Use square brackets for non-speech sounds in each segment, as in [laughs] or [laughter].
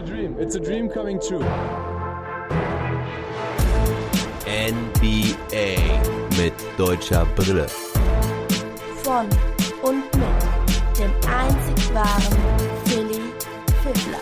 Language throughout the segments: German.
a dream. It's a dream coming true. NBA mit deutscher Brille. Von und mit dem einzig wahren Philly Fiddler.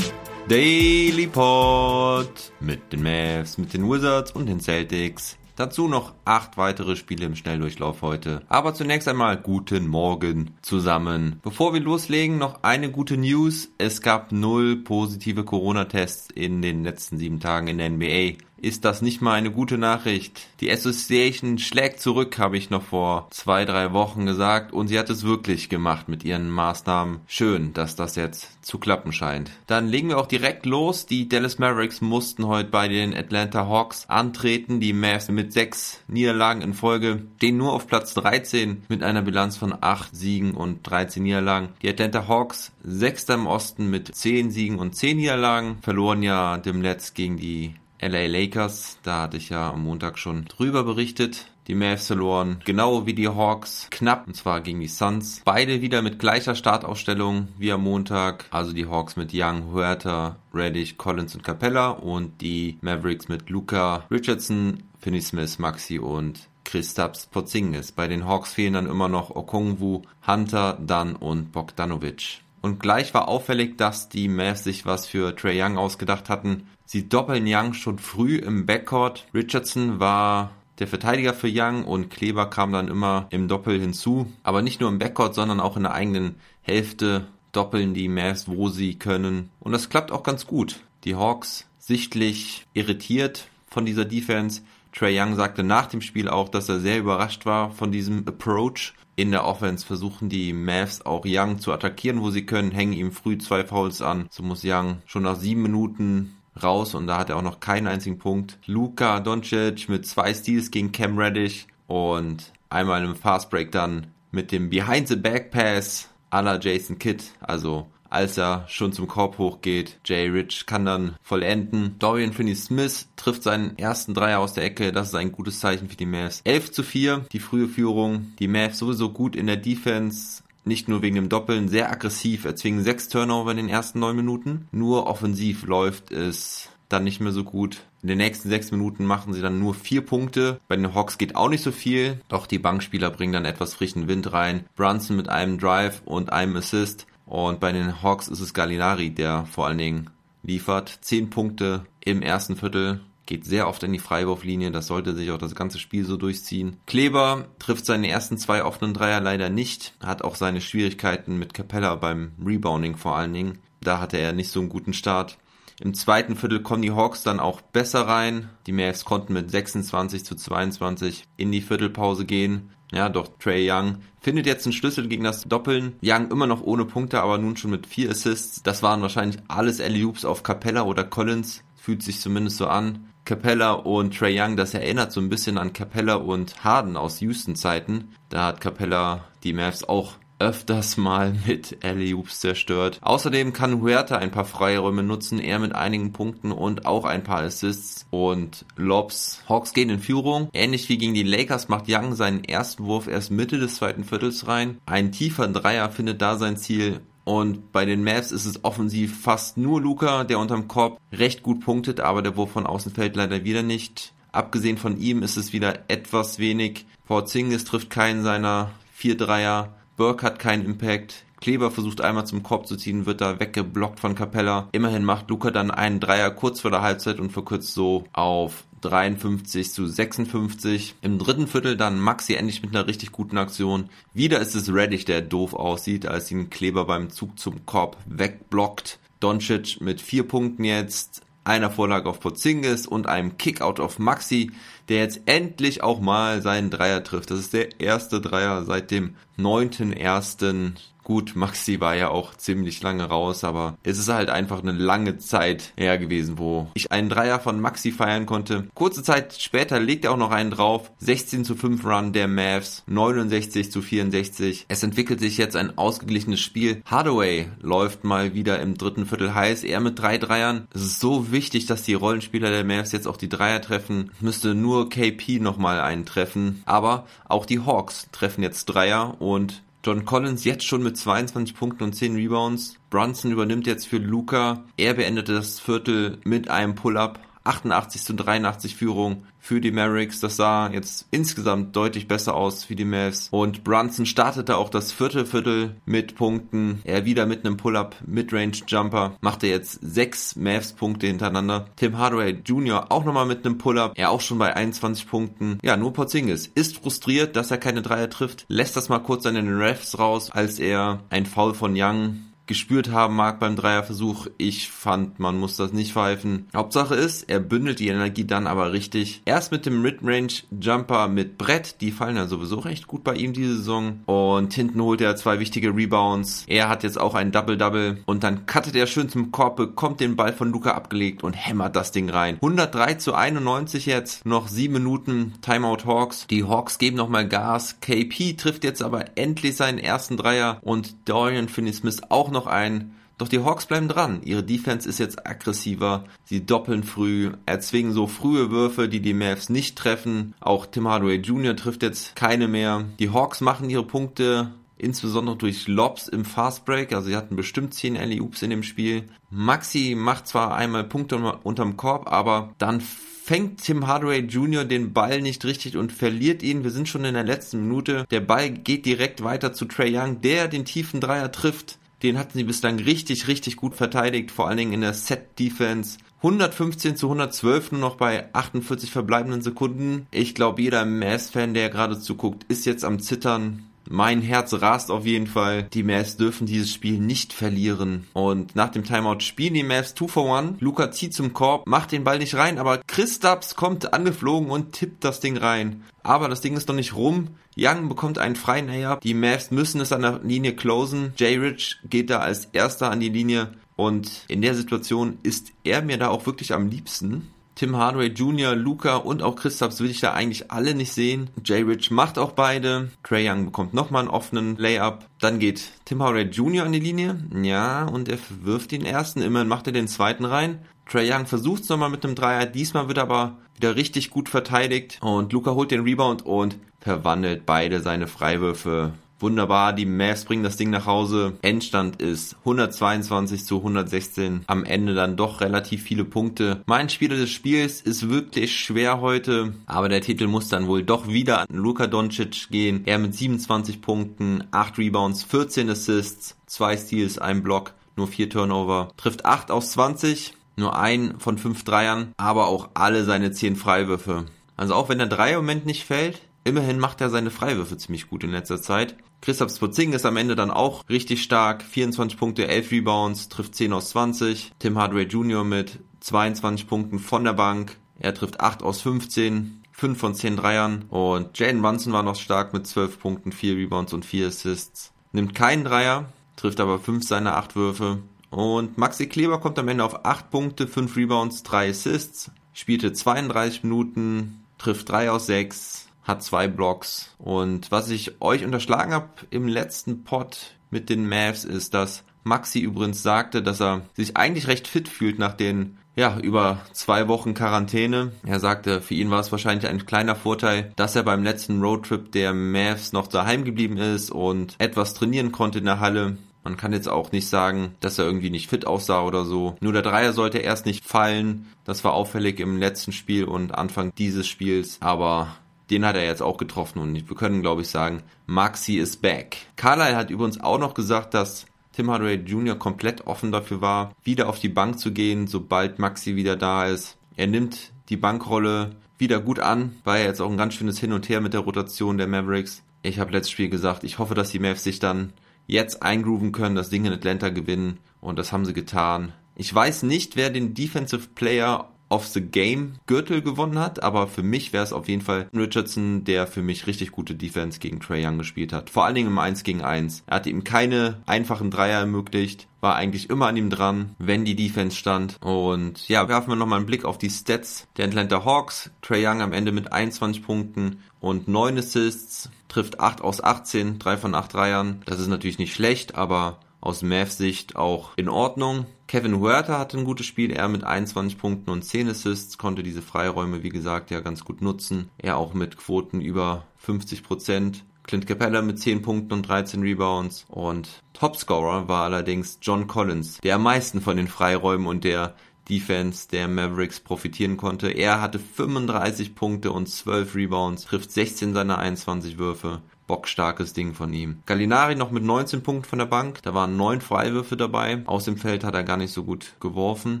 Daily Pod mit den Mavs, mit den Wizards und den Celtics. Dazu noch acht weitere Spiele im Schnelldurchlauf heute. Aber zunächst einmal guten Morgen zusammen. Bevor wir loslegen, noch eine gute News. Es gab null positive Corona-Tests in den letzten sieben Tagen in der NBA ist das nicht mal eine gute Nachricht. Die Association schlägt zurück, habe ich noch vor zwei, drei Wochen gesagt, und sie hat es wirklich gemacht mit ihren Maßnahmen. Schön, dass das jetzt zu klappen scheint. Dann legen wir auch direkt los. Die Dallas Mavericks mussten heute bei den Atlanta Hawks antreten. Die Mavs mit sechs Niederlagen in Folge stehen nur auf Platz 13 mit einer Bilanz von acht Siegen und 13 Niederlagen. Die Atlanta Hawks sechster im Osten mit zehn Siegen und zehn Niederlagen verloren ja dem Letzt gegen die LA Lakers, da hatte ich ja am Montag schon drüber berichtet. Die Mavs verloren, genau wie die Hawks, knapp, und zwar gegen die Suns. Beide wieder mit gleicher Startausstellung wie am Montag. Also die Hawks mit Young, Huerta, Reddish, Collins und Capella und die Mavericks mit Luca, Richardson, Finney Smith, Maxi und Kristaps Porzingis. Bei den Hawks fehlen dann immer noch Okongwu, Hunter, Dunn und Bogdanovic. Und gleich war auffällig, dass die Mavs sich was für Trey Young ausgedacht hatten. Sie doppeln Young schon früh im Backcourt. Richardson war der Verteidiger für Young und Kleber kam dann immer im Doppel hinzu. Aber nicht nur im Backcourt, sondern auch in der eigenen Hälfte doppeln die Mavs, wo sie können. Und das klappt auch ganz gut. Die Hawks sichtlich irritiert von dieser Defense. Trey Young sagte nach dem Spiel auch, dass er sehr überrascht war von diesem Approach. In der Offense versuchen die Mavs auch Young zu attackieren, wo sie können, hängen ihm früh zwei Fouls an. So muss Young schon nach sieben Minuten raus und da hat er auch noch keinen einzigen Punkt. Luka Doncic mit zwei Steals gegen Cam Reddish und einmal im Fast Break dann mit dem Behind the Back Pass à Jason Kidd, also als er schon zum Korb hochgeht. Jay Rich kann dann vollenden. Dorian Finney-Smith trifft seinen ersten Dreier aus der Ecke. Das ist ein gutes Zeichen für die Mavs. 11 zu 4, die frühe Führung. Die Mavs sowieso gut in der Defense nicht nur wegen dem Doppeln sehr aggressiv, erzwingen sechs Turnover in den ersten neun Minuten. Nur offensiv läuft es dann nicht mehr so gut. In den nächsten sechs Minuten machen sie dann nur vier Punkte. Bei den Hawks geht auch nicht so viel, doch die Bankspieler bringen dann etwas frischen Wind rein. Brunson mit einem Drive und einem Assist. Und bei den Hawks ist es Gallinari, der vor allen Dingen liefert. Zehn Punkte im ersten Viertel geht sehr oft in die Freiwurflinie. Das sollte sich auch das ganze Spiel so durchziehen. Kleber trifft seine ersten zwei offenen Dreier leider nicht. Hat auch seine Schwierigkeiten mit Capella beim Rebounding vor allen Dingen. Da hatte er nicht so einen guten Start. Im zweiten Viertel kommen die Hawks dann auch besser rein. Die Mavs konnten mit 26 zu 22 in die Viertelpause gehen. Ja, doch Trey Young findet jetzt einen Schlüssel gegen das Doppeln. Young immer noch ohne Punkte, aber nun schon mit vier Assists. Das waren wahrscheinlich alles alley auf Capella oder Collins. Fühlt sich zumindest so an. Capella und Trey Young, das erinnert so ein bisschen an Capella und Harden aus Houston-Zeiten. Da hat Capella die Mavs auch öfters mal mit alley zerstört. Außerdem kann Huerta ein paar Freiräume nutzen, er mit einigen Punkten und auch ein paar Assists und Lobs. Hawks gehen in Führung. Ähnlich wie gegen die Lakers macht Young seinen ersten Wurf erst Mitte des zweiten Viertels rein. Ein tiefer Dreier findet da sein Ziel und bei den Mavs ist es offensiv fast nur Luca, der unterm Korb recht gut punktet, aber der Wurf von außen fällt leider wieder nicht. Abgesehen von ihm ist es wieder etwas wenig. Porzingis trifft keinen seiner vier Dreier. Burke hat keinen Impact. Kleber versucht einmal zum Korb zu ziehen, wird da weggeblockt von Capella. Immerhin macht Luca dann einen Dreier kurz vor der Halbzeit und verkürzt so auf 53 zu 56. Im dritten Viertel dann Maxi endlich mit einer richtig guten Aktion. Wieder ist es Reddich, der doof aussieht, als ihn Kleber beim Zug zum Korb wegblockt. Doncic mit vier Punkten jetzt, einer Vorlage auf Porzingis und einem Kickout auf Maxi, der jetzt endlich auch mal seinen Dreier trifft. Das ist der erste Dreier seit dem 9.1. Gut, Maxi war ja auch ziemlich lange raus, aber es ist halt einfach eine lange Zeit her gewesen, wo ich einen Dreier von Maxi feiern konnte. Kurze Zeit später legt er auch noch einen drauf. 16 zu 5 Run der Mavs, 69 zu 64. Es entwickelt sich jetzt ein ausgeglichenes Spiel. Hardaway läuft mal wieder im dritten Viertel heiß, er mit drei Dreiern. Es ist so wichtig, dass die Rollenspieler der Mavs jetzt auch die Dreier treffen. Müsste nur KP nochmal einen treffen. Aber auch die Hawks treffen jetzt Dreier und John Collins jetzt schon mit 22 Punkten und 10 Rebounds. Brunson übernimmt jetzt für Luca. Er beendete das Viertel mit einem Pull-up. 88 zu 83 Führung für die Mavericks. Das sah jetzt insgesamt deutlich besser aus für die Mavs. Und Brunson startete auch das vierte Viertel mit Punkten. Er wieder mit einem Pull-up Midrange Jumper. Machte jetzt sechs Mavs Punkte hintereinander. Tim Hardaway Jr. auch nochmal mit einem Pull-up. Er auch schon bei 21 Punkten. Ja, nur Porzingis ist frustriert, dass er keine Dreier trifft. Lässt das mal kurz an den Refs raus, als er ein Foul von Young gespürt haben mag beim Dreierversuch. Ich fand, man muss das nicht pfeifen. Hauptsache ist, er bündelt die Energie dann aber richtig. Erst mit dem Midrange Jumper mit Brett, die fallen ja sowieso recht gut bei ihm diese Saison. Und hinten holt er zwei wichtige Rebounds. Er hat jetzt auch ein Double-Double. Und dann cuttet er schön zum Korb, bekommt den Ball von Luca abgelegt und hämmert das Ding rein. 103 zu 91 jetzt. Noch sieben Minuten. Timeout Hawks. Die Hawks geben nochmal Gas. KP trifft jetzt aber endlich seinen ersten Dreier. Und Dorian Finney-Smith auch noch ein. Doch die Hawks bleiben dran. Ihre Defense ist jetzt aggressiver. Sie doppeln früh, erzwingen so frühe Würfe, die die Mavs nicht treffen. Auch Tim Hardaway Jr. trifft jetzt keine mehr. Die Hawks machen ihre Punkte insbesondere durch Lobs im Fastbreak. Also sie hatten bestimmt 10 Alley Oops in dem Spiel. Maxi macht zwar einmal Punkte unterm Korb, aber dann fängt Tim Hardaway Jr. den Ball nicht richtig und verliert ihn. Wir sind schon in der letzten Minute. Der Ball geht direkt weiter zu Trey Young, der den tiefen Dreier trifft. Den hatten sie bislang richtig, richtig gut verteidigt, vor allen Dingen in der Set-Defense. 115 zu 112 nur noch bei 48 verbleibenden Sekunden. Ich glaube, jeder Mavs-Fan, der gerade zuguckt, ist jetzt am Zittern. Mein Herz rast auf jeden Fall. Die Mavs dürfen dieses Spiel nicht verlieren. Und nach dem Timeout spielen die Mavs 2 for 1. Luca zieht zum Korb, macht den Ball nicht rein, aber Christaps kommt angeflogen und tippt das Ding rein. Aber das Ding ist noch nicht rum. Young bekommt einen freien Layup. Die Mavs müssen es an der Linie closen. Jay Rich geht da als erster an die Linie. Und in der Situation ist er mir da auch wirklich am liebsten. Tim Hardaway Jr., Luca und auch Christophs will ich da eigentlich alle nicht sehen. Jay Rich macht auch beide. Trey Young bekommt nochmal einen offenen Layup. Dann geht Tim Hardaway Jr. an die Linie. Ja, und er wirft den ersten. Immerhin macht er den zweiten rein. Trey Young versucht es nochmal mit einem Dreier. Diesmal wird aber wieder richtig gut verteidigt. Und Luca holt den Rebound und verwandelt beide seine Freiwürfe. Wunderbar, die Mavs bringen das Ding nach Hause. Endstand ist 122 zu 116. Am Ende dann doch relativ viele Punkte. Mein Spieler des Spiels ist wirklich schwer heute, aber der Titel muss dann wohl doch wieder an Luka Doncic gehen. Er mit 27 Punkten, 8 Rebounds, 14 Assists, 2 Steals, 1 Block, nur 4 Turnover. Trifft 8 aus 20, nur ein von 5 Dreiern, aber auch alle seine 10 Freiwürfe. Also auch wenn der Dreier im Moment nicht fällt, Immerhin macht er seine Freiwürfe ziemlich gut in letzter Zeit. Christoph Spotzing ist am Ende dann auch richtig stark. 24 Punkte, 11 Rebounds, trifft 10 aus 20. Tim Hardaway Jr. mit 22 Punkten von der Bank. Er trifft 8 aus 15. 5 von 10 Dreiern. Und Jaden Bunson war noch stark mit 12 Punkten, 4 Rebounds und 4 Assists. Nimmt keinen Dreier, trifft aber 5 seiner 8 Würfe. Und Maxi Kleber kommt am Ende auf 8 Punkte, 5 Rebounds, 3 Assists. Spielte 32 Minuten, trifft 3 aus 6, hat zwei Blocks. Und was ich euch unterschlagen habe im letzten Pod mit den Mavs ist, dass Maxi übrigens sagte, dass er sich eigentlich recht fit fühlt nach den ja, über zwei Wochen Quarantäne. Er sagte, für ihn war es wahrscheinlich ein kleiner Vorteil, dass er beim letzten Roadtrip der Mavs noch daheim geblieben ist und etwas trainieren konnte in der Halle. Man kann jetzt auch nicht sagen, dass er irgendwie nicht fit aussah oder so. Nur der Dreier sollte erst nicht fallen. Das war auffällig im letzten Spiel und Anfang dieses Spiels. Aber den hat er jetzt auch getroffen und wir können, glaube ich, sagen, Maxi is back. Carlyle hat übrigens auch noch gesagt, dass Tim Hardaway Jr. komplett offen dafür war, wieder auf die Bank zu gehen, sobald Maxi wieder da ist. Er nimmt die Bankrolle wieder gut an, war ja jetzt auch ein ganz schönes Hin und Her mit der Rotation der Mavericks. Ich habe letztes Spiel gesagt, ich hoffe, dass die Mavs sich dann jetzt eingrooven können, das Ding in Atlanta gewinnen und das haben sie getan. Ich weiß nicht, wer den Defensive Player of the Game Gürtel gewonnen hat, aber für mich wäre es auf jeden Fall Richardson, der für mich richtig gute Defense gegen Trey Young gespielt hat. Vor allen Dingen im 1 gegen 1. Er hatte ihm keine einfachen Dreier ermöglicht, war eigentlich immer an ihm dran, wenn die Defense stand. Und ja, werfen wir nochmal einen Blick auf die Stats der Atlanta Hawks. Trey Young am Ende mit 21 Punkten und 9 Assists, trifft 8 aus 18, 3 von 8 Dreiern. Das ist natürlich nicht schlecht, aber aus Mavs Sicht auch in Ordnung. Kevin Huerta hatte ein gutes Spiel, er mit 21 Punkten und 10 Assists, konnte diese Freiräume, wie gesagt, ja ganz gut nutzen. Er auch mit Quoten über 50 Prozent. Clint Capella mit 10 Punkten und 13 Rebounds und Topscorer war allerdings John Collins, der am meisten von den Freiräumen und der Defense der Mavericks profitieren konnte. Er hatte 35 Punkte und 12 Rebounds, trifft 16 seiner 21 Würfe. Bockstarkes Ding von ihm. Gallinari noch mit 19 Punkten von der Bank. Da waren 9 Freiwürfe dabei. Aus dem Feld hat er gar nicht so gut geworfen.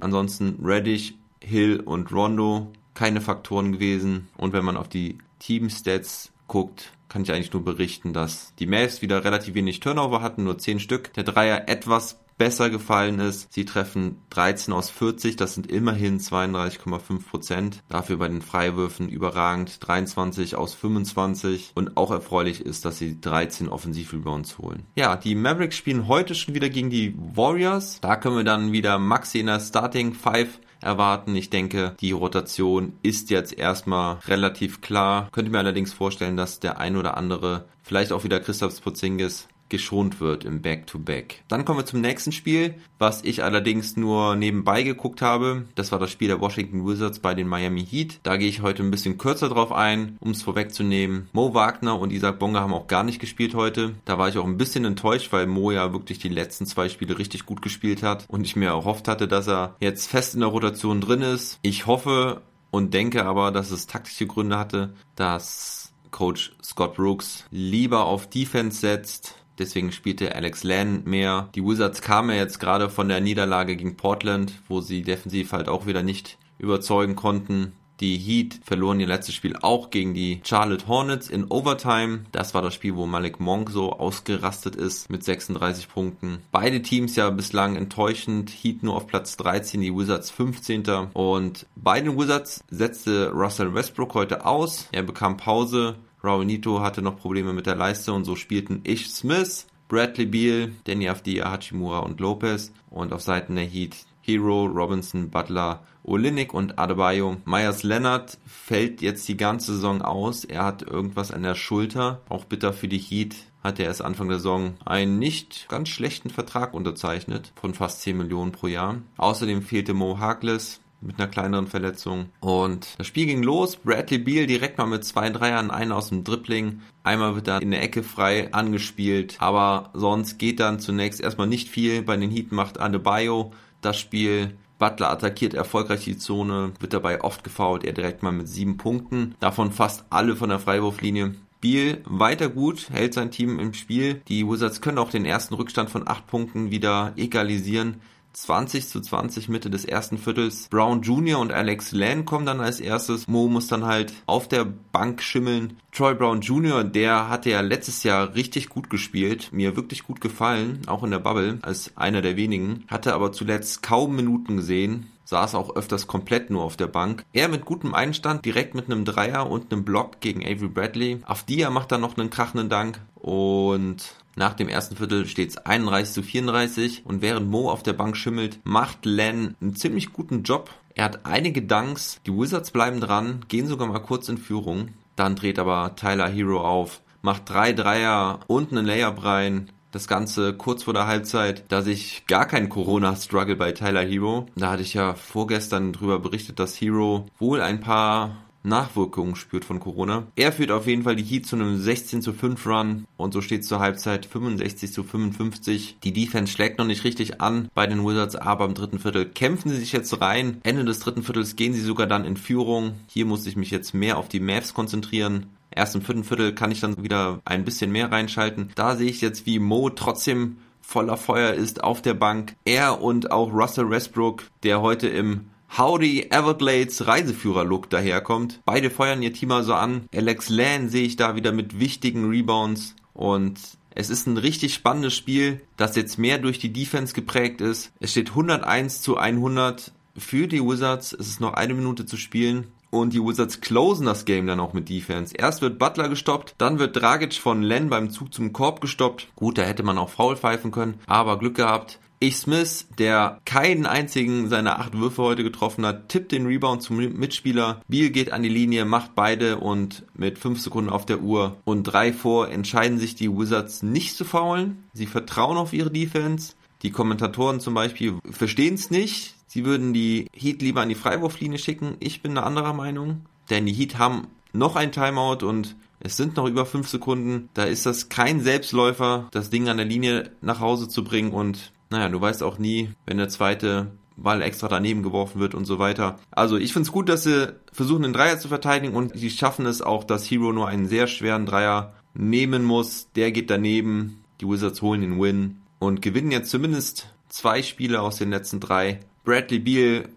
Ansonsten Reddish, Hill und Rondo keine Faktoren gewesen. Und wenn man auf die Team-Stats guckt, kann ich eigentlich nur berichten, dass die Mavs wieder relativ wenig Turnover hatten, nur 10 Stück. Der Dreier etwas besser gefallen ist. Sie treffen 13 aus 40, das sind immerhin 32,5 Prozent. Dafür bei den Freiwürfen überragend 23 aus 25 und auch erfreulich ist, dass sie 13 Offensivrebounds holen. Ja, die Mavericks spielen heute schon wieder gegen die Warriors. Da können wir dann wieder Maxi in der Starting 5 erwarten. Ich denke, die Rotation ist jetzt erstmal relativ klar. Könnte mir allerdings vorstellen, dass der ein oder andere, vielleicht auch wieder Christoph Porzingis, geschont wird im Back-to-Back. -Back. Dann kommen wir zum nächsten Spiel, was ich allerdings nur nebenbei geguckt habe. Das war das Spiel der Washington Wizards bei den Miami Heat. Da gehe ich heute ein bisschen kürzer drauf ein, um es vorwegzunehmen. Mo Wagner und Isaac Bonga haben auch gar nicht gespielt heute. Da war ich auch ein bisschen enttäuscht, weil Mo ja wirklich die letzten zwei Spiele richtig gut gespielt hat und ich mir erhofft hatte, dass er jetzt fest in der Rotation drin ist. Ich hoffe und denke aber, dass es taktische Gründe hatte, dass Coach Scott Brooks lieber auf Defense setzt, Deswegen spielte Alex Len mehr. Die Wizards kamen ja jetzt gerade von der Niederlage gegen Portland, wo sie defensiv halt auch wieder nicht überzeugen konnten. Die Heat verloren ihr letztes Spiel auch gegen die Charlotte Hornets in Overtime. Das war das Spiel, wo Malik Monk so ausgerastet ist mit 36 Punkten. Beide Teams ja bislang enttäuschend. Heat nur auf Platz 13, die Wizards 15. Und bei den Wizards setzte Russell Westbrook heute aus. Er bekam Pause Raul Nito hatte noch Probleme mit der Leiste und so spielten Ish Smith, Bradley Beal, Danny Avdia, Hachimura und Lopez und auf Seiten der Heat Hero, Robinson, Butler, Olinik und Adebayo. Myers Leonard fällt jetzt die ganze Saison aus. Er hat irgendwas an der Schulter. Auch bitter für die Heat hat er erst Anfang der Saison einen nicht ganz schlechten Vertrag unterzeichnet von fast 10 Millionen pro Jahr. Außerdem fehlte Mo Harkless, mit einer kleineren Verletzung. Und das Spiel ging los. Bradley Beal direkt mal mit zwei Dreiern, einen aus dem Dribbling. Einmal wird er in der Ecke frei angespielt. Aber sonst geht dann zunächst erstmal nicht viel. Bei den Heat macht Adebayo das Spiel. Butler attackiert erfolgreich die Zone, wird dabei oft gefault. Er direkt mal mit sieben Punkten. Davon fast alle von der Freiwurflinie. Beal weiter gut, hält sein Team im Spiel. Die Wizards können auch den ersten Rückstand von acht Punkten wieder egalisieren. 20 zu 20 Mitte des ersten Viertels. Brown Jr. und Alex Len kommen dann als erstes. Mo muss dann halt auf der Bank schimmeln. Troy Brown Jr., der hatte ja letztes Jahr richtig gut gespielt, mir wirklich gut gefallen, auch in der Bubble, als einer der wenigen, hatte aber zuletzt kaum Minuten gesehen, saß auch öfters komplett nur auf der Bank. Er mit gutem Einstand, direkt mit einem Dreier und einem Block gegen Avery Bradley. Auf er macht dann noch einen krachenden Dank und nach dem ersten Viertel steht es 31 zu 34 und während Mo auf der Bank schimmelt, macht Len einen ziemlich guten Job. Er hat einige Dunks, die Wizards bleiben dran, gehen sogar mal kurz in Führung. Dann dreht aber Tyler Hero auf, macht drei Dreier und einen Layup rein. Das Ganze kurz vor der Halbzeit, da sich gar kein Corona-Struggle bei Tyler Hero. Da hatte ich ja vorgestern drüber berichtet, dass Hero wohl ein paar Nachwirkungen spürt von Corona. Er führt auf jeden Fall die Heat zu einem 16 zu 5 Run und so steht zur Halbzeit 65 zu 55. Die Defense schlägt noch nicht richtig an bei den Wizards, aber im dritten Viertel kämpfen sie sich jetzt rein. Ende des dritten Viertels gehen sie sogar dann in Führung. Hier muss ich mich jetzt mehr auf die Mavs konzentrieren. Erst im vierten Viertel kann ich dann wieder ein bisschen mehr reinschalten. Da sehe ich jetzt, wie Mo trotzdem voller Feuer ist auf der Bank. Er und auch Russell Westbrook, der heute im Howdy Everglades Reiseführer-Look daherkommt. Beide feuern ihr Team also an. Alex Lan sehe ich da wieder mit wichtigen Rebounds und es ist ein richtig spannendes Spiel, das jetzt mehr durch die Defense geprägt ist. Es steht 101 zu 100 für die Wizards. Es ist noch eine Minute zu spielen. Und die Wizards closen das Game dann auch mit Defense. Erst wird Butler gestoppt, dann wird Dragic von Len beim Zug zum Korb gestoppt. Gut, da hätte man auch faul pfeifen können, aber Glück gehabt. Ich Smith, der keinen einzigen seiner acht Würfe heute getroffen hat, tippt den Rebound zum Mitspieler. Beal geht an die Linie, macht beide und mit fünf Sekunden auf der Uhr und drei vor entscheiden sich die Wizards nicht zu faulen. Sie vertrauen auf ihre Defense. Die Kommentatoren zum Beispiel verstehen es nicht. Sie würden die Heat lieber an die Freiwurflinie schicken. Ich bin eine anderer Meinung, denn die Heat haben noch ein Timeout und Es sind noch über fünf Sekunden. Da ist das kein Selbstläufer, das Ding an der Linie nach Hause zu bringen. Und naja, du weißt auch nie, wenn der zweite Ball extra daneben geworfen wird und so weiter. Also ich finde es gut, dass sie versuchen, den Dreier zu verteidigen und sie schaffen es auch, dass Hero nur einen sehr schweren Dreier nehmen muss. Der geht daneben. Die Wizards holen den Win und gewinnen jetzt zumindest zwei Spiele aus den letzten drei. Bradley Beal,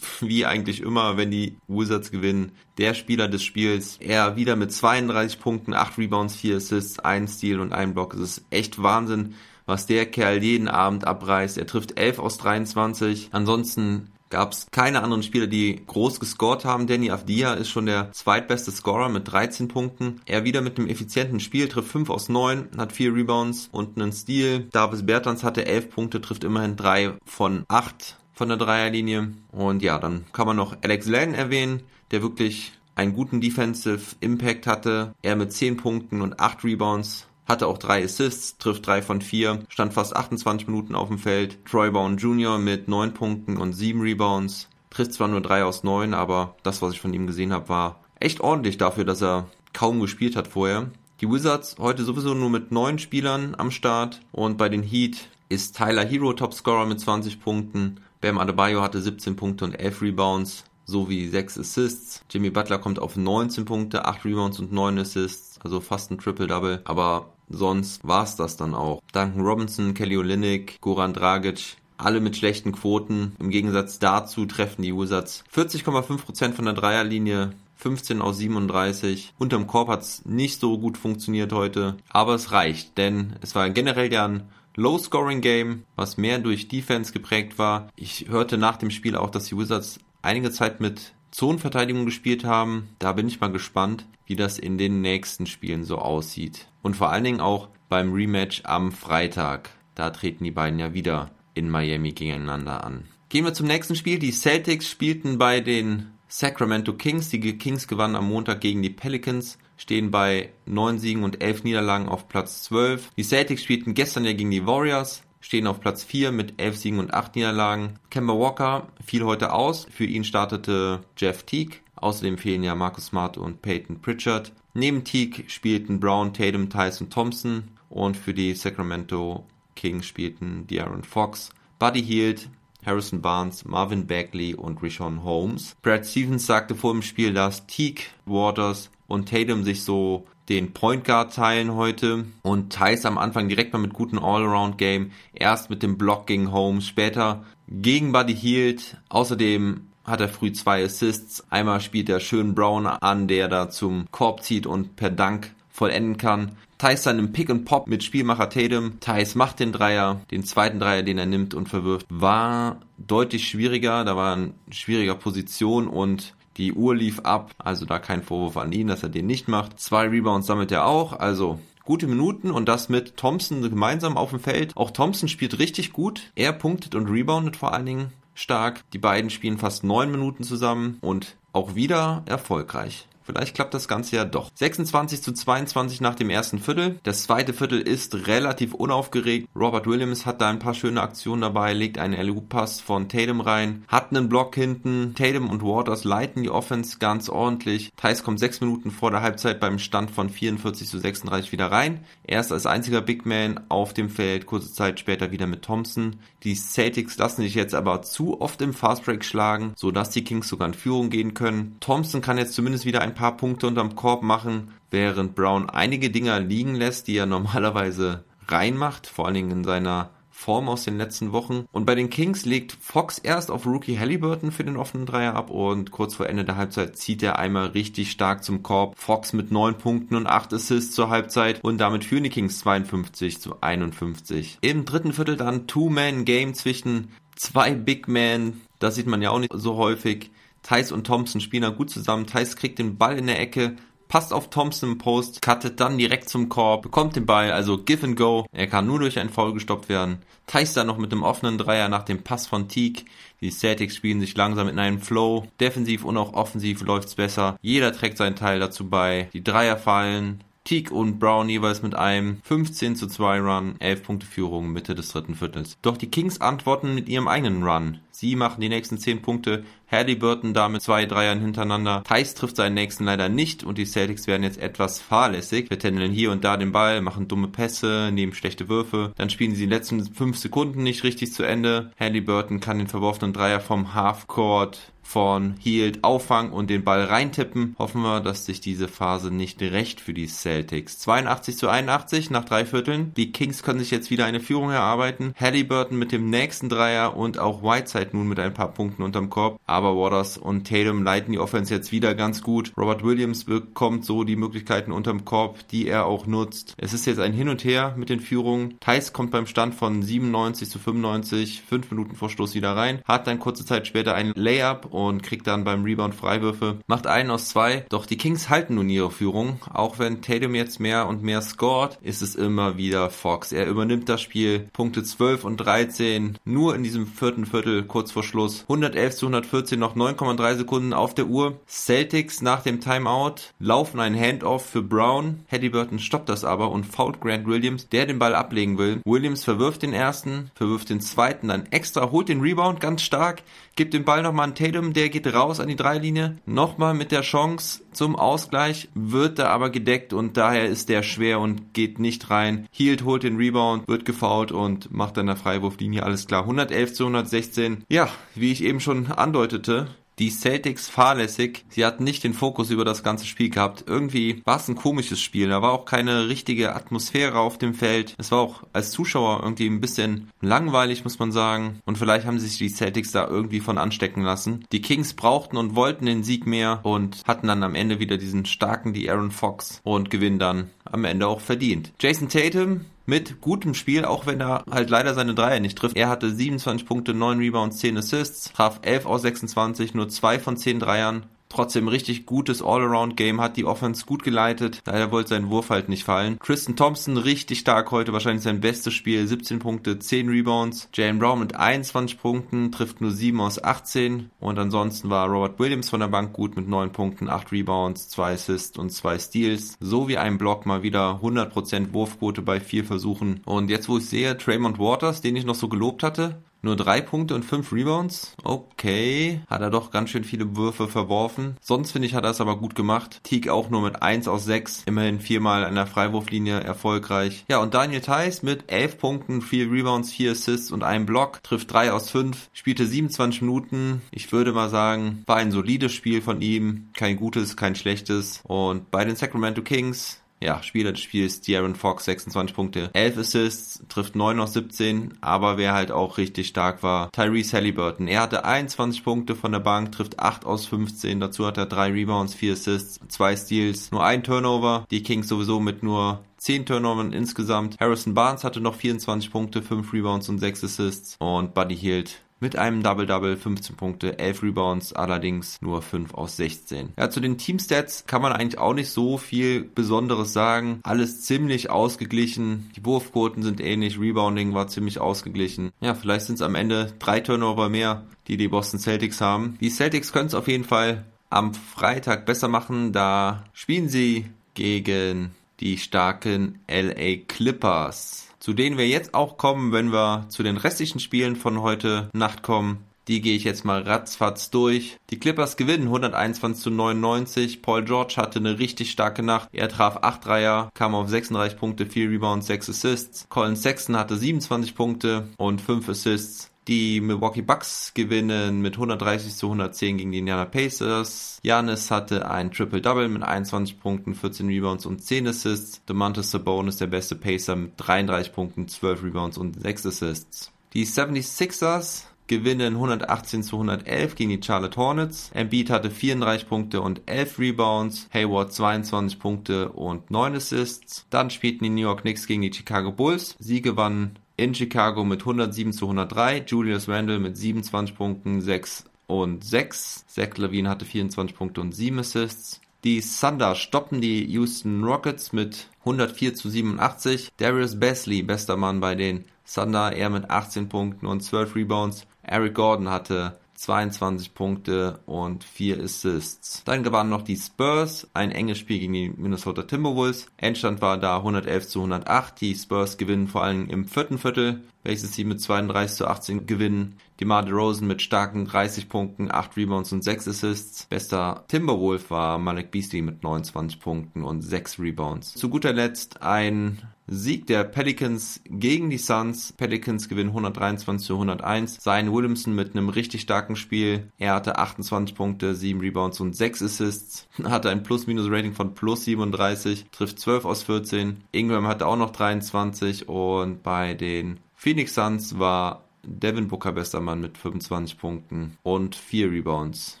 wie eigentlich immer, wenn die Wizards gewinnen, der Spieler des Spiels. Er wieder mit 32 Punkten, 8 Rebounds, 4 Assists, 1 Steal und 1 Block. Es ist echt Wahnsinn, was der Kerl jeden Abend abreißt. Er trifft 11 aus 23. Ansonsten gab es keine anderen Spieler, die groß gescored haben. Danny Avdia ist schon der zweitbeste Scorer mit 13 Punkten. Er wieder mit einem effizienten Spiel, trifft 5 aus 9, hat 4 Rebounds und einen Steal. Davis Bertans hatte 11 Punkte, trifft immerhin 3 von 8 von der Dreierlinie. Und ja, dann kann man noch Alex Len erwähnen, der wirklich einen guten Defensive Impact hatte. Er mit 10 Punkten und 8 Rebounds hatte auch drei Assists, trifft drei von vier, stand fast 28 Minuten auf dem Feld. Troy Brown Jr. mit neun Punkten und sieben Rebounds, trifft zwar nur drei aus neun, aber das, was ich von ihm gesehen habe, war echt ordentlich dafür, dass er kaum gespielt hat vorher. Die Wizards heute sowieso nur mit neun Spielern am Start und bei den Heat ist Tyler Hero Topscorer mit 20 Punkten. Bam Adebayo hatte 17 Punkte und 11 Rebounds sowie 6 Assists. Jimmy Butler kommt auf 19 Punkte, 8 Rebounds und 9 Assists, also fast ein Triple-Double. Aber sonst war's das dann auch. Duncan Robinson, Kelly Olynyk, Goran Dragic, alle mit schlechten Quoten. Im Gegensatz dazu treffen die Wizards 40,5% von der Dreierlinie, 15 aus 37. Unterm Korb hat's nicht so gut funktioniert heute, aber es reicht, denn es war generell ja ein Low-Scoring-Game, was mehr durch Defense geprägt war. Ich hörte nach dem Spiel auch, dass die Wizards einige Zeit mit Zonenverteidigung gespielt haben. Da bin ich mal gespannt, wie das in den nächsten Spielen so aussieht. Und vor allen Dingen auch beim Rematch am Freitag. Da treten die beiden ja wieder in Miami gegeneinander an. Gehen wir zum nächsten Spiel. Die Celtics spielten bei den Sacramento Kings. Die Kings gewannen am Montag gegen die Pelicans, stehen bei 9 Siegen und 11 Niederlagen auf Platz 12. Die Celtics spielten gestern ja gegen die Warriors, stehen auf Platz 4 mit 11 Siegen und 8 Niederlagen. Kemba Walker fiel heute aus. Für ihn startete Jeff Teague. Außerdem fehlen ja Marcus Smart und Peyton Pritchard. Neben Teague spielten Brown, Tatum, Tyson Thompson und für die Sacramento Kings spielten De'Aaron Fox, Buddy Hield, Harrison Barnes, Marvin Bagley und Rishon Holmes. Brad Stevens sagte vor dem Spiel, dass Teague, Waters und Tatum sich so den Point Guard teilen heute und Thais am Anfang direkt mal mit guten All-Around-Game. Erst mit dem Block gegen Holmes, später gegen Buddy Hield. Außerdem hat er früh zwei Assists. Einmal spielt er schön Brown an, der da zum Korb zieht und per Dank vollenden kann. Thais dann im Pick and Pop mit Spielmacher Tatum. Thais macht den Dreier. Den zweiten Dreier, den er nimmt und verwirft, war deutlich schwieriger. Da war eine schwieriger Position und die Uhr lief ab. Also da kein Vorwurf an ihn, dass er den nicht macht. Zwei Rebounds sammelt er auch. Also gute Minuten und das mit Thompson gemeinsam auf dem Feld. Auch Thompson spielt richtig gut. Er punktet und reboundet vor allen Dingen stark. Die beiden spielen fast neun Minuten zusammen und auch wieder erfolgreich. Vielleicht klappt das Ganze ja doch. 26 zu 22 nach dem ersten Viertel. Das zweite Viertel ist relativ unaufgeregt. Robert Williams hat da ein paar schöne Aktionen dabei, legt einen LU-Pass von Tatum rein, hat einen Block hinten. Tatum und Waters leiten die Offense ganz ordentlich. Thais kommt sechs Minuten vor der Halbzeit beim Stand von 44 zu 36 wieder rein. Er ist als einziger Big Man auf dem Feld, kurze Zeit später wieder mit Thompson. Die Celtics lassen sich jetzt aber zu oft im Fastbreak schlagen, sodass die Kings sogar in Führung gehen können. Thompson kann jetzt zumindest wieder ein paar Punkte unterm Korb machen, während Brown einige Dinger liegen lässt, die er [laughs] normalerweise reinmacht, vor allen Dingen in seiner Form aus den letzten Wochen. Und bei den Kings legt Fox erst auf Rookie Halliburton für den offenen Dreier ab und kurz vor Ende der Halbzeit zieht er einmal richtig stark zum Korb. Fox mit 9 Punkten und 8 Assists zur Halbzeit und damit führen die Kings 52 zu 51. Im dritten Viertel dann Two-Man-Game zwischen zwei Big Men. Das sieht man ja auch nicht so häufig. Thais und Thompson spielen da gut zusammen. Thais kriegt den Ball in der Ecke, passt auf Thompson im Post, cuttet dann direkt zum Korb, bekommt den Ball, also give and go. Er kann nur durch einen Foul gestoppt werden. Thais dann noch mit dem offenen Dreier nach dem Pass von Teague. Die Celtics spielen sich langsam in einen Flow. Defensiv und auch offensiv läuft's besser. Jeder trägt seinen Teil dazu bei. Die Dreier fallen. Teague und Brown jeweils mit einem 15 zu 2 Run, 11 Punkte Führung Mitte des dritten Viertels. Doch die Kings antworten mit ihrem eigenen Run. Sie machen die nächsten 10 Punkte. Halliburton da mit zwei Dreiern hintereinander. Thais trifft seinen nächsten leider nicht und die Celtics werden jetzt etwas fahrlässig. Wir tändeln hier und da den Ball, machen dumme Pässe, nehmen schlechte Würfe. Dann spielen sie die letzten 5 Sekunden nicht richtig zu Ende. Halliburton kann den verworfenen Dreier vom Halfcourt von Hield auffangen und den Ball reintippen. Hoffen wir, dass sich diese Phase nicht recht für die Celtics. 82 zu 81 nach drei Vierteln. Die Kings können sich jetzt wieder eine Führung erarbeiten. Halliburton mit dem nächsten Dreier und auch Whiteside nun mit ein paar Punkten unterm Korb. Aber Waters und Tatum leiten die Offense jetzt wieder ganz gut. Robert Williams bekommt so die Möglichkeiten unterm Korb, die er auch nutzt. Es ist jetzt ein Hin und Her mit den Führungen. Thais kommt beim Stand von 97 zu 95, fünf Minuten vor Schluss wieder rein, hat dann kurze Zeit später ein Layup und kriegt dann beim Rebound Freiwürfe, macht einen aus zwei. Doch die Kings halten nun ihre Führung. Auch wenn Tatum jetzt mehr und mehr scored, ist es immer wieder Fox. Er übernimmt das Spiel. Punkte 12 und 13 nur in diesem vierten Viertel kurz vor Schluss. 111 zu 114 noch 9,3 Sekunden auf der Uhr. Celtics nach dem Timeout laufen einen Handoff für Brown. Halliburton stoppt das aber und fault Grant Williams, der den Ball ablegen will. Williams verwirft den ersten, verwirft den zweiten dann extra, holt den Rebound ganz stark, gibt den Ball nochmal an Tatum, der geht raus an die Dreilinie, nochmal mit der Chance zum Ausgleich, wird da aber gedeckt und daher ist der schwer und geht nicht rein. Hield holt den Rebound, wird gefault und macht dann der Freiwurflinie alles klar. 111 zu 116. Ja, wie ich eben schon andeutete, die Celtics fahrlässig. Sie hatten nicht den Fokus über das ganze Spiel gehabt. Irgendwie war es ein komisches Spiel. Da war auch keine richtige Atmosphäre auf dem Feld. Es war auch als Zuschauer irgendwie ein bisschen langweilig, muss man sagen. Und vielleicht haben sich die Celtics da irgendwie von anstecken lassen. Die Kings brauchten und wollten den Sieg mehr und hatten dann am Ende wieder diesen starken, die Aaron Fox und gewinnen dann am Ende auch verdient. Jason Tatum mit gutem Spiel, auch wenn er halt leider seine Dreier nicht trifft. Er hatte 27 Punkte, 9 Rebounds, 10 Assists, traf 11 aus 26, nur 2 von 10 Dreiern trotzdem richtig gutes All-Around-Game, hat die Offense gut geleitet. Leider wollte sein Wurf halt nicht fallen. Tristan Thompson richtig stark heute, wahrscheinlich sein bestes Spiel. 17 Punkte, 10 Rebounds. Jalen Brown mit 21 Punkten, trifft nur 7 aus 18. Und ansonsten war Robert Williams von der Bank gut mit 9 Punkten, 8 Rebounds, 2 Assists und 2 Steals. So wie ein Block mal wieder 100% Wurfquote bei 4 Versuchen. Und jetzt wo ich sehe, Traymond Waters, den ich noch so gelobt hatte, nur drei Punkte und fünf Rebounds. Okay. Hat er doch ganz schön viele Würfe verworfen. Sonst finde ich, hat er es aber gut gemacht. Teague auch nur mit eins aus sechs. Immerhin viermal an der Freiwurflinie erfolgreich. Ja, und Daniel Theiss mit elf Punkten, vier Rebounds, vier Assists und einem Block. Trifft drei aus fünf. Spielte 27 Minuten. Ich würde mal sagen, war ein solides Spiel von ihm. Kein gutes, kein schlechtes. Und bei den Sacramento Kings ja, Spieler des Spiels, De'Aaron Fox, 26 Punkte, 11 Assists, trifft 9 aus 17, aber wer halt auch richtig stark war, Tyrese Halliburton. Er hatte 21 Punkte von der Bank, trifft 8 aus 15, dazu hat er 3 Rebounds, 4 Assists, 2 Steals, nur ein Turnover, die Kings sowieso mit nur 10 Turnover insgesamt. Harrison Barnes hatte noch 24 Punkte, 5 Rebounds und 6 Assists. Und Buddy Hield mit einem Double-Double, 15 Punkte, 11 Rebounds, allerdings nur 5 aus 16. Ja, zu den Teamstats kann man eigentlich auch nicht so viel Besonderes sagen. Alles ziemlich ausgeglichen. Die Wurfquoten sind ähnlich, Rebounding war ziemlich ausgeglichen. Ja, vielleicht sind es am Ende drei Turnover mehr, die die Boston Celtics haben. Die Celtics können es auf jeden Fall am Freitag besser machen. Da spielen sie gegen die starken LA Clippers zu denen wir jetzt auch kommen, wenn wir zu den restlichen Spielen von heute Nacht kommen. Die gehe ich jetzt mal ratzfatz durch. Die Clippers gewinnen 121 zu 99. Paul George hatte eine richtig starke Nacht. Er traf 8 Dreier, kam auf 36 Punkte, 4 Rebounds, 6 Assists. Colin Sexton hatte 27 Punkte und 5 Assists. Die Milwaukee Bucks gewinnen mit 130 zu 110 gegen die Indiana Pacers. Janis hatte ein Triple-Double mit 21 Punkten, 14 Rebounds und 10 Assists. DeMontis Sabonis der beste Pacer mit 33 Punkten, 12 Rebounds und 6 Assists. Die 76ers gewinnen 118 zu 111 gegen die Charlotte Hornets. Embiid hatte 34 Punkte und 11 Rebounds, Hayward 22 Punkte und 9 Assists. Dann spielten die New York Knicks gegen die Chicago Bulls. Sie gewannen in Chicago mit 107 zu 103, Julius Randle mit 27 Punkten, 6 und 6. Zach Levine hatte 24 Punkte und 7 Assists. Die Thunder stoppen die Houston Rockets mit 104 zu 87. Darius Basley, bester Mann bei den Thunder, er mit 18 Punkten und 12 Rebounds. Eric Gordon hatte 22 Punkte und 4 Assists. Dann gewannen noch die Spurs, ein enges Spiel gegen die Minnesota Timberwolves. Endstand war da 111 zu 108. Die Spurs gewinnen vor allem im vierten Viertel, welches sie mit 32 zu 18 gewinnen. DeMar DeRozan mit starken 30 Punkten, 8 Rebounds und 6 Assists. Bester Timberwolf war Malik Beasley mit 29 Punkten und 6 Rebounds. Zu guter Letzt ein Sieg der Pelicans gegen die Suns. Pelicans gewinnen 123 zu 101. Zion Williamson mit einem richtig starken Spiel. Er hatte 28 Punkte, 7 Rebounds und 6 Assists. [laughs] Hatte ein Plus-Minus-Rating von plus 37, trifft 12 aus 14. Ingram hatte auch noch 23 und bei den Phoenix Suns war Devin Booker bester Mann mit 25 Punkten und 4 Rebounds.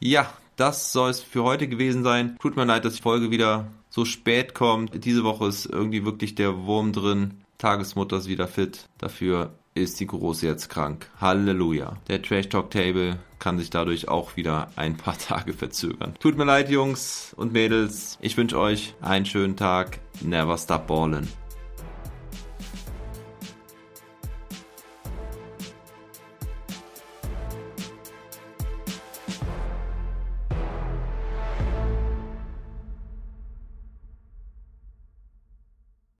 Ja, das soll es für heute gewesen sein. Tut mir leid, dass die Folge wieder so spät kommt. Diese Woche ist irgendwie wirklich der Wurm drin. Tagesmutter ist wieder fit. Dafür ist die Große jetzt krank. Halleluja. Der Trash Talk Table kann sich dadurch auch wieder ein paar [laughs] Tage verzögern. Tut mir leid, Jungs und Mädels. Ich wünsche euch einen schönen Tag. Never stop ballin'.